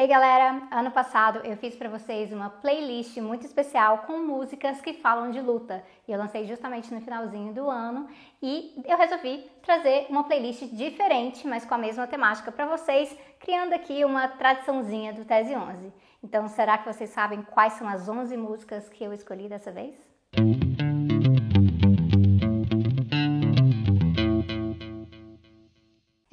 Ei galera, ano passado eu fiz para vocês uma playlist muito especial com músicas que falam de luta. E eu lancei justamente no finalzinho do ano e eu resolvi trazer uma playlist diferente, mas com a mesma temática para vocês, criando aqui uma tradiçãozinha do Tese 11. Então, será que vocês sabem quais são as 11 músicas que eu escolhi dessa vez?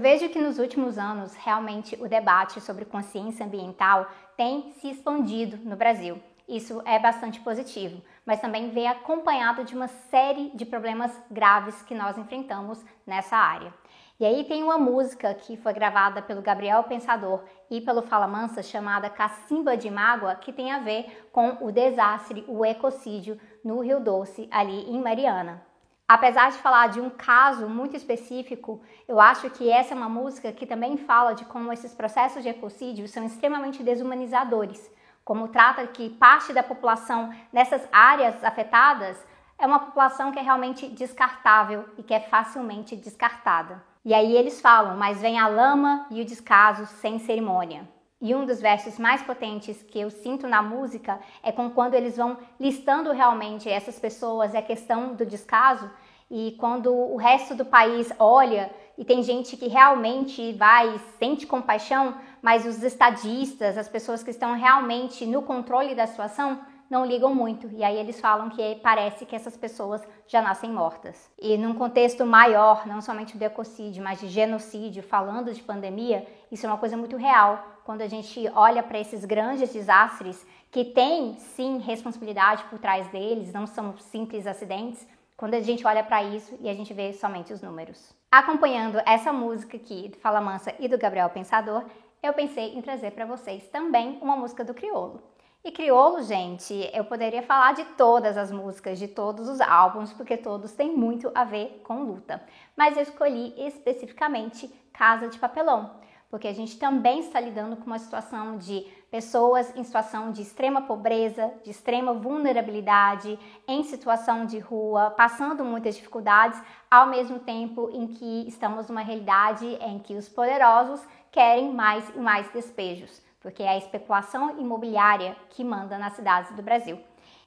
Eu vejo que nos últimos anos, realmente, o debate sobre consciência ambiental tem se expandido no Brasil. Isso é bastante positivo, mas também vem acompanhado de uma série de problemas graves que nós enfrentamos nessa área. E aí tem uma música que foi gravada pelo Gabriel Pensador e pelo Fala Mansa chamada Cacimba de Mágoa, que tem a ver com o desastre, o ecocídio no Rio Doce, ali em Mariana. Apesar de falar de um caso muito específico, eu acho que essa é uma música que também fala de como esses processos de ecocídio são extremamente desumanizadores. Como trata que parte da população nessas áreas afetadas é uma população que é realmente descartável e que é facilmente descartada. E aí eles falam, mas vem a lama e o descaso sem cerimônia. E um dos versos mais potentes que eu sinto na música é com quando eles vão listando realmente essas pessoas, é a questão do descaso, e quando o resto do país olha e tem gente que realmente vai, sente compaixão, mas os estadistas, as pessoas que estão realmente no controle da situação, não ligam muito. E aí eles falam que parece que essas pessoas já nascem mortas. E num contexto maior, não somente do ecocídio, mas de genocídio, falando de pandemia, isso é uma coisa muito real. Quando a gente olha para esses grandes desastres, que tem sim responsabilidade por trás deles, não são simples acidentes, quando a gente olha para isso e a gente vê somente os números. Acompanhando essa música aqui do Fala Mansa e do Gabriel Pensador, eu pensei em trazer para vocês também uma música do Criolo. E Criolo, gente, eu poderia falar de todas as músicas, de todos os álbuns, porque todos têm muito a ver com luta. Mas eu escolhi especificamente Casa de Papelão, porque a gente também está lidando com uma situação de pessoas em situação de extrema pobreza, de extrema vulnerabilidade, em situação de rua, passando muitas dificuldades, ao mesmo tempo em que estamos numa realidade em que os poderosos querem mais e mais despejos porque é a especulação imobiliária que manda nas cidades do Brasil.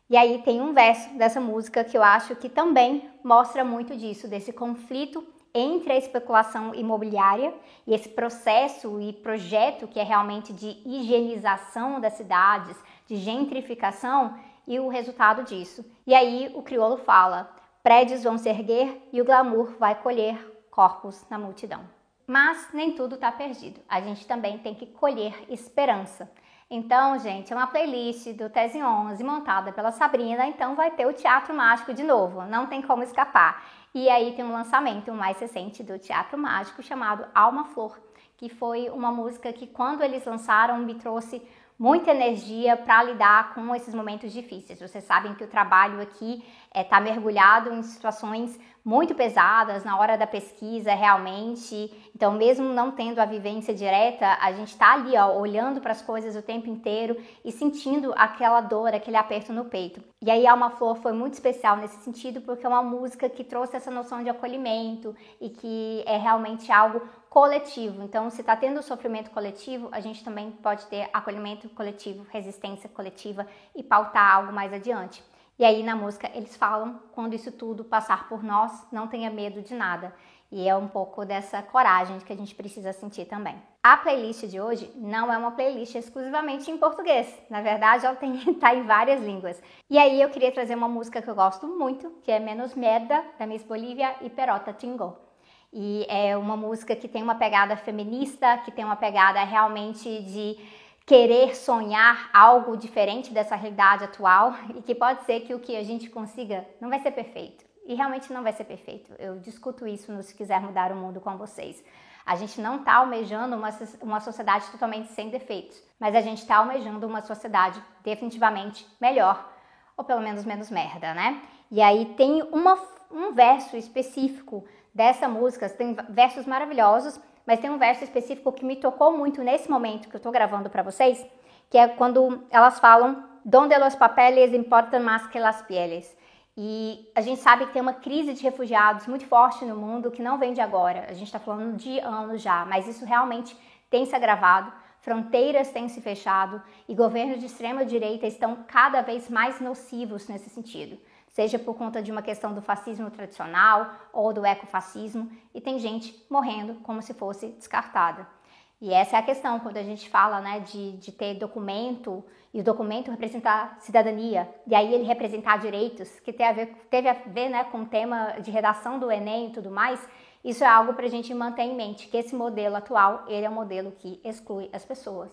E aí tem um verso dessa música que eu acho que também mostra muito disso, desse conflito entre a especulação imobiliária e esse processo e projeto que é realmente de higienização das cidades, de gentrificação e o resultado disso. E aí o crioulo fala: prédios vão se erguer e o glamour vai colher corpos na multidão. Mas nem tudo está perdido. A gente também tem que colher esperança. Então, gente, é uma playlist do Tese 11 montada pela Sabrina, então vai ter o Teatro Mágico de novo, não tem como escapar. E aí tem um lançamento mais recente do Teatro Mágico chamado Alma Flor, que foi uma música que quando eles lançaram me trouxe muita energia para lidar com esses momentos difíceis. Vocês sabem que o trabalho aqui está é, mergulhado em situações muito pesadas na hora da pesquisa, realmente. Então, mesmo não tendo a vivência direta, a gente está ali, ó, olhando para as coisas o tempo inteiro e sentindo aquela dor, aquele aperto no peito. E aí, Alma Flor foi muito especial nesse sentido, porque é uma música que trouxe essa noção de acolhimento e que é realmente algo coletivo. Então, se está tendo sofrimento coletivo, a gente também pode ter acolhimento coletivo, resistência coletiva e pautar algo mais adiante. E aí na música eles falam quando isso tudo passar por nós, não tenha medo de nada. E é um pouco dessa coragem que a gente precisa sentir também. A playlist de hoje não é uma playlist exclusivamente em português. Na verdade, ela tem tá em várias línguas. E aí eu queria trazer uma música que eu gosto muito, que é Menos Merda, da Miss Bolívia e Perota Tingo. E é uma música que tem uma pegada feminista, que tem uma pegada realmente de querer sonhar algo diferente dessa realidade atual e que pode ser que o que a gente consiga não vai ser perfeito. E realmente não vai ser perfeito. Eu discuto isso no Se Quiser Mudar o Mundo com vocês. A gente não está almejando uma, uma sociedade totalmente sem defeitos, mas a gente está almejando uma sociedade definitivamente melhor, ou pelo menos menos merda, né? E aí tem uma, um verso específico dessa música, tem versos maravilhosos, mas tem um verso específico que me tocou muito nesse momento que eu estou gravando para vocês, que é quando elas falam donde los papeles importan más que las pieles. E a gente sabe que tem uma crise de refugiados muito forte no mundo que não vem de agora. A gente está falando de anos já, mas isso realmente tem se agravado. Fronteiras têm se fechado e governos de extrema direita estão cada vez mais nocivos nesse sentido, seja por conta de uma questão do fascismo tradicional ou do ecofascismo, e tem gente morrendo como se fosse descartada. E essa é a questão quando a gente fala né, de, de ter documento e o documento representar cidadania, e aí ele representar direitos, que a ver, teve a ver né, com o tema de redação do Enem e tudo mais, isso é algo para a gente manter em mente, que esse modelo atual, ele é um modelo que exclui as pessoas.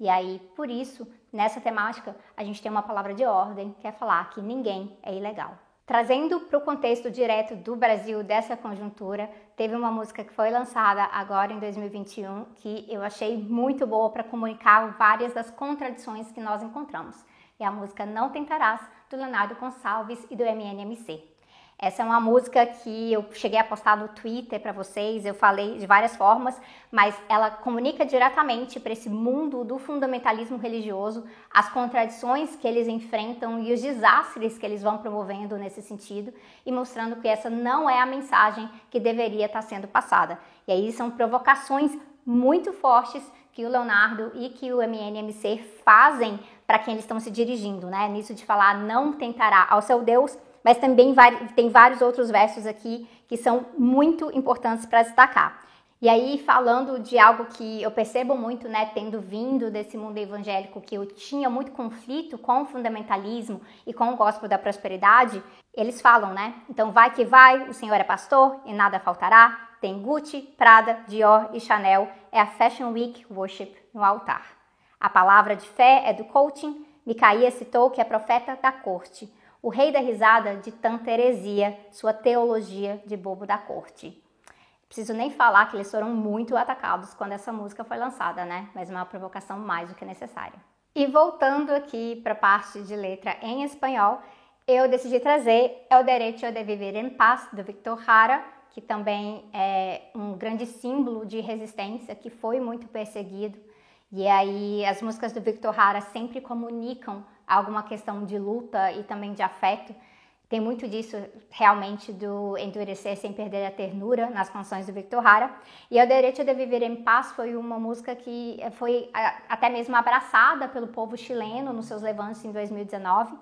E aí, por isso, nessa temática, a gente tem uma palavra de ordem, que é falar que ninguém é ilegal. Trazendo para o contexto direto do Brasil dessa conjuntura, teve uma música que foi lançada agora em 2021 que eu achei muito boa para comunicar várias das contradições que nós encontramos. É a música Não Tentarás, do Leonardo Gonçalves e do MNMC. Essa é uma música que eu cheguei a postar no Twitter para vocês, eu falei de várias formas, mas ela comunica diretamente para esse mundo do fundamentalismo religioso, as contradições que eles enfrentam e os desastres que eles vão promovendo nesse sentido, e mostrando que essa não é a mensagem que deveria estar sendo passada. E aí são provocações muito fortes que o Leonardo e que o MNMC fazem para quem eles estão se dirigindo, né? Nisso de falar não tentará ao seu Deus mas também tem vários outros versos aqui que são muito importantes para destacar. E aí, falando de algo que eu percebo muito, né, tendo vindo desse mundo evangélico, que eu tinha muito conflito com o fundamentalismo e com o gospel da prosperidade, eles falam, né? Então, vai que vai, o Senhor é pastor e nada faltará. Tem Gucci, Prada, Dior e Chanel. É a Fashion Week Worship no altar. A palavra de fé é do coaching. Micaías citou que é profeta da corte o rei da risada de tanta heresia, sua teologia de bobo da corte. Preciso nem falar que eles foram muito atacados quando essa música foi lançada, né? Mas uma provocação mais do que necessária. E voltando aqui para a parte de letra em espanhol, eu decidi trazer El Derecho de Vivir en Paz, do Victor Jara, que também é um grande símbolo de resistência, que foi muito perseguido. E aí as músicas do Victor Jara sempre comunicam alguma questão de luta e também de afeto. Tem muito disso realmente do endurecer sem perder a ternura nas canções do Victor Hara. E O Direito de Viver em Paz foi uma música que foi até mesmo abraçada pelo povo chileno nos seus levantes em 2019.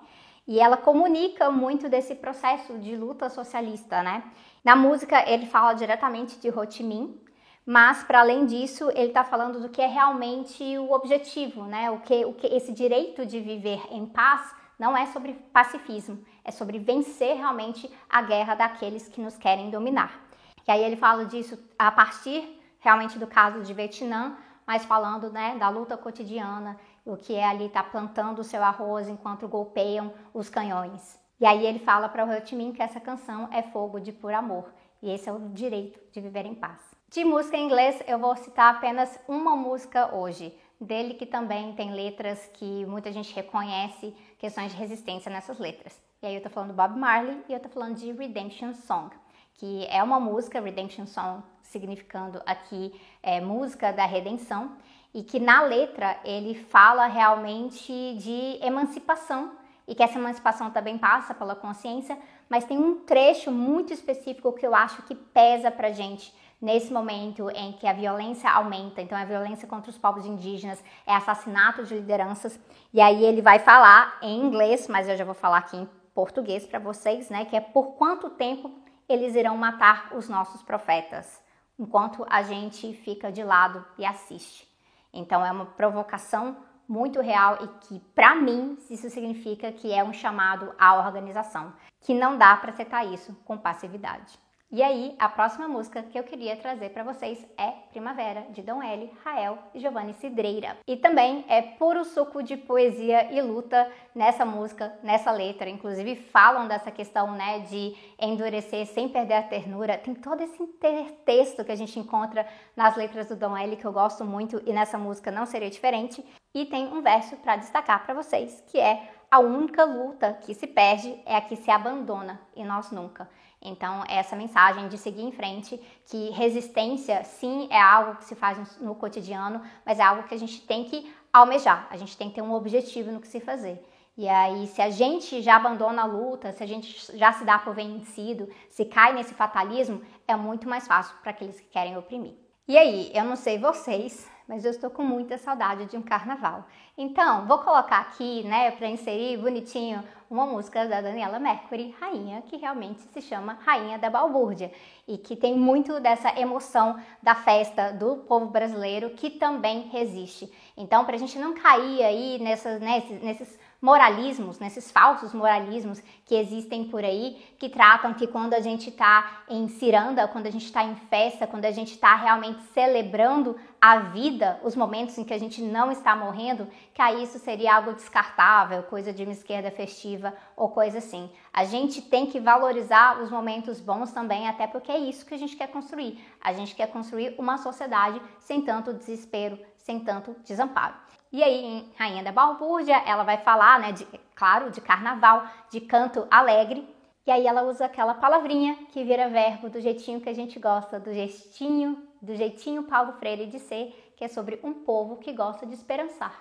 E ela comunica muito desse processo de luta socialista, né? Na música ele fala diretamente de Ho Chi Minh, mas para além disso ele está falando do que é realmente o objetivo, né? O que, o que esse direito de viver em paz não é sobre pacifismo, é sobre vencer realmente a guerra daqueles que nos querem dominar. E aí ele fala disso a partir realmente do caso de Vietnã, mas falando né, da luta cotidiana, o que é ali estar tá plantando o seu arroz enquanto golpeiam os canhões. E aí ele fala para o Ho Chi Minh que essa canção é fogo de puro amor, e esse é o direito de viver em paz. De música em inglês, eu vou citar apenas uma música hoje, dele que também tem letras que muita gente reconhece, questões de resistência nessas letras. E aí eu tô falando Bob Marley e eu tô falando de Redemption Song, que é uma música, Redemption Song significando aqui é, música da redenção, e que na letra ele fala realmente de emancipação e que essa emancipação também passa pela consciência, mas tem um trecho muito específico que eu acho que pesa pra gente nesse momento em que a violência aumenta, então a violência contra os povos indígenas é assassinato de lideranças, e aí ele vai falar em inglês, mas eu já vou falar aqui em português para vocês, né, que é por quanto tempo eles irão matar os nossos profetas, enquanto a gente fica de lado e assiste. Então é uma provocação muito real e que, para mim, isso significa que é um chamado à organização, que não dá para aceitar isso com passividade. E aí, a próxima música que eu queria trazer para vocês é Primavera, de Dom L, Rael e Giovanni Cidreira. E também é puro suco de poesia e luta nessa música, nessa letra. Inclusive, falam dessa questão né, de endurecer sem perder a ternura. Tem todo esse intertexto que a gente encontra nas letras do Dom L, que eu gosto muito, e nessa música não seria diferente. E tem um verso para destacar para vocês, que é a única luta que se perde é a que se abandona, e nós nunca. Então, essa mensagem de seguir em frente, que resistência sim é algo que se faz no cotidiano, mas é algo que a gente tem que almejar, a gente tem que ter um objetivo no que se fazer. E aí, se a gente já abandona a luta, se a gente já se dá por vencido, se cai nesse fatalismo, é muito mais fácil para aqueles que querem oprimir. E aí, eu não sei vocês, mas eu estou com muita saudade de um carnaval. Então, vou colocar aqui, né, para inserir bonitinho, uma música da Daniela Mercury, Rainha, que realmente se chama Rainha da Balbúrdia e que tem muito dessa emoção da festa do povo brasileiro que também resiste. Então, para a gente não cair aí nessas, nesses, nesses moralismos, nesses falsos moralismos que existem por aí, que tratam que quando a gente está em ciranda, quando a gente está em festa, quando a gente está realmente celebrando a vida, os momentos em que a gente não está morrendo, que aí isso seria algo descartável, coisa de uma esquerda festiva ou coisa assim. A gente tem que valorizar os momentos bons também, até porque é isso que a gente quer construir. A gente quer construir uma sociedade sem tanto desespero, sem tanto desamparo. E aí, em Rainha da Balbúrdia, ela vai falar, né, de, claro, de carnaval, de canto alegre. E aí ela usa aquela palavrinha que vira verbo do jeitinho que a gente gosta, do jeitinho, do jeitinho Paulo Freire de ser, que é sobre um povo que gosta de esperançar.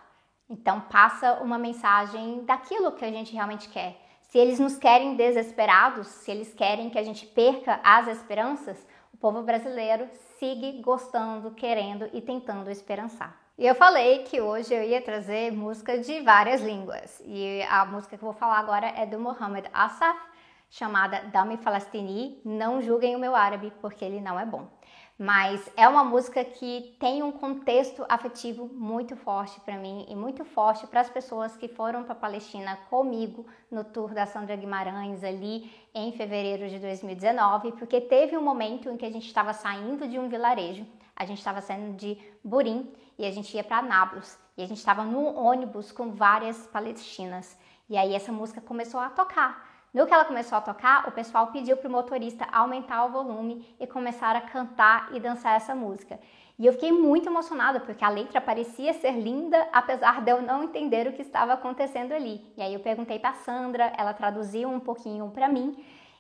Então passa uma mensagem daquilo que a gente realmente quer. Se eles nos querem desesperados, se eles querem que a gente perca as esperanças, o povo brasileiro siga gostando, querendo e tentando esperançar. E eu falei que hoje eu ia trazer música de várias línguas. E a música que eu vou falar agora é do Mohamed Asaf, chamada Dami Falastini. Não julguem o meu árabe, porque ele não é bom. Mas é uma música que tem um contexto afetivo muito forte para mim e muito forte para as pessoas que foram para a Palestina comigo no tour da Sandra Guimarães ali em fevereiro de 2019, porque teve um momento em que a gente estava saindo de um vilarejo, a gente estava saindo de Burim e a gente ia para Nablus e a gente estava no ônibus com várias palestinas. E aí essa música começou a tocar. No que ela começou a tocar, o pessoal pediu para o motorista aumentar o volume e começar a cantar e dançar essa música. E eu fiquei muito emocionada porque a letra parecia ser linda, apesar de eu não entender o que estava acontecendo ali. E aí eu perguntei para Sandra, ela traduziu um pouquinho para mim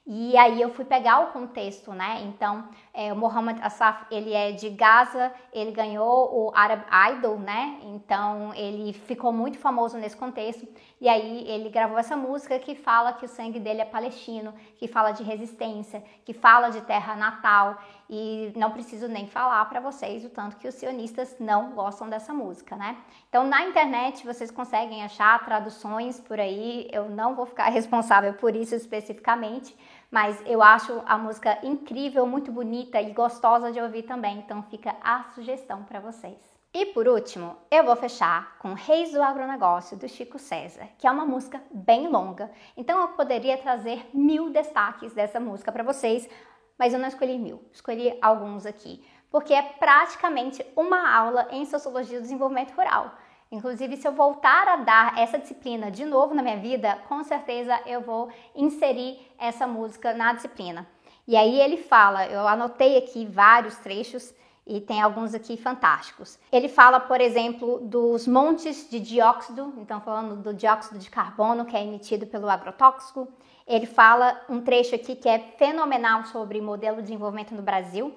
e aí eu fui pegar o contexto, né? Então, é, o Mohamed Asaf, ele é de Gaza, ele ganhou o Arab Idol, né? Então, ele ficou muito famoso nesse contexto. E aí ele gravou essa música que fala que o sangue dele é palestino, que fala de resistência, que fala de terra natal. E não preciso nem falar para vocês o tanto que os sionistas não gostam dessa música, né? Então, na internet vocês conseguem achar traduções por aí. Eu não vou ficar responsável por isso especificamente, mas eu acho a música incrível, muito bonita e gostosa de ouvir também, então fica a sugestão para vocês. E por último, eu vou fechar com Reis do Agronegócio do Chico César, que é uma música bem longa, então eu poderia trazer mil destaques dessa música para vocês, mas eu não escolhi mil, escolhi alguns aqui, porque é praticamente uma aula em Sociologia do Desenvolvimento Rural. Inclusive, se eu voltar a dar essa disciplina de novo na minha vida, com certeza eu vou inserir essa música na disciplina. E aí ele fala, eu anotei aqui vários trechos e tem alguns aqui fantásticos. Ele fala, por exemplo, dos montes de dióxido, então falando do dióxido de carbono que é emitido pelo agrotóxico. Ele fala um trecho aqui que é fenomenal sobre modelo de desenvolvimento no Brasil,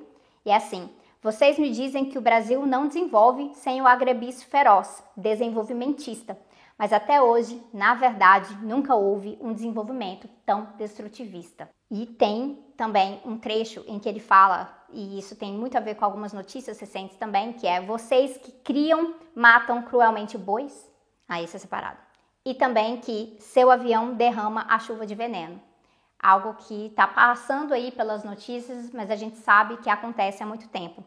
e é assim: vocês me dizem que o Brasil não desenvolve sem o agrebis feroz, desenvolvimentista. Mas até hoje, na verdade, nunca houve um desenvolvimento tão destrutivista. E tem também um trecho em que ele fala, e isso tem muito a ver com algumas notícias recentes também, que é vocês que criam, matam cruelmente bois. Aí isso é separado. E também que seu avião derrama a chuva de veneno algo que está passando aí pelas notícias, mas a gente sabe que acontece há muito tempo.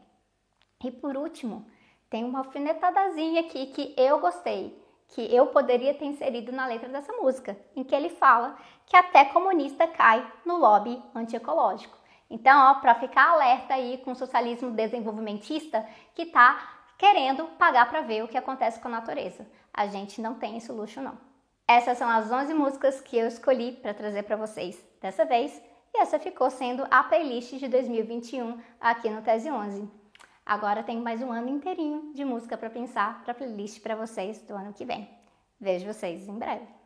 E por último, tem uma alfinetadazinha aqui que eu gostei, que eu poderia ter inserido na letra dessa música, em que ele fala que até comunista cai no lobby antiecológico. Então, para ficar alerta aí com o socialismo desenvolvimentista que está querendo pagar para ver o que acontece com a natureza. A gente não tem esse luxo não. Essas são as 11 músicas que eu escolhi para trazer para vocês dessa vez, e essa ficou sendo a playlist de 2021 aqui no Tese 11. Agora tem mais um ano inteirinho de música para pensar para playlist para vocês do ano que vem. Vejo vocês em breve.